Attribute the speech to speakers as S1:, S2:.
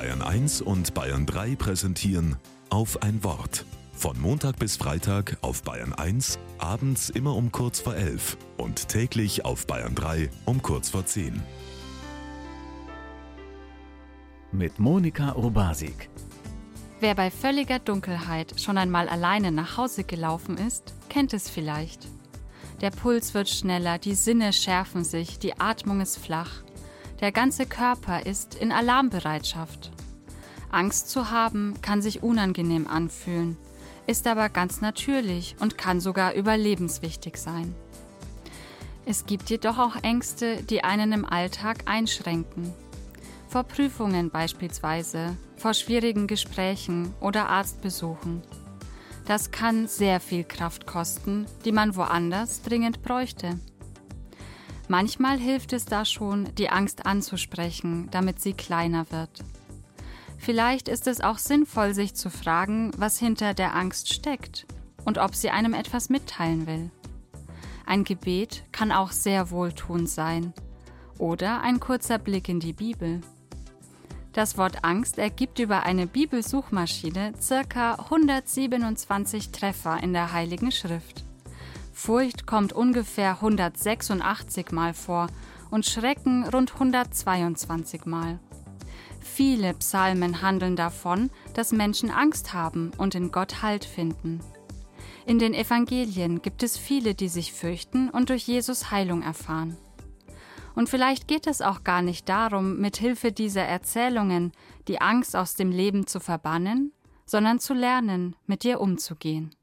S1: Bayern 1 und Bayern 3 präsentieren auf ein Wort. Von Montag bis Freitag auf Bayern 1, abends immer um kurz vor 11 und täglich auf Bayern 3 um kurz vor 10.
S2: Mit Monika Urbasik.
S3: Wer bei völliger Dunkelheit schon einmal alleine nach Hause gelaufen ist, kennt es vielleicht. Der Puls wird schneller, die Sinne schärfen sich, die Atmung ist flach. Der ganze Körper ist in Alarmbereitschaft. Angst zu haben kann sich unangenehm anfühlen, ist aber ganz natürlich und kann sogar überlebenswichtig sein. Es gibt jedoch auch Ängste, die einen im Alltag einschränken. Vor Prüfungen beispielsweise, vor schwierigen Gesprächen oder Arztbesuchen. Das kann sehr viel Kraft kosten, die man woanders dringend bräuchte. Manchmal hilft es da schon, die Angst anzusprechen, damit sie kleiner wird. Vielleicht ist es auch sinnvoll, sich zu fragen, was hinter der Angst steckt und ob sie einem etwas mitteilen will. Ein Gebet kann auch sehr wohltuend sein oder ein kurzer Blick in die Bibel. Das Wort Angst ergibt über eine Bibelsuchmaschine circa 127 Treffer in der Heiligen Schrift. Furcht kommt ungefähr 186 Mal vor und Schrecken rund 122 Mal. Viele Psalmen handeln davon, dass Menschen Angst haben und in Gott Halt finden. In den Evangelien gibt es viele, die sich fürchten und durch Jesus Heilung erfahren. Und vielleicht geht es auch gar nicht darum, mit Hilfe dieser Erzählungen die Angst aus dem Leben zu verbannen, sondern zu lernen, mit ihr umzugehen.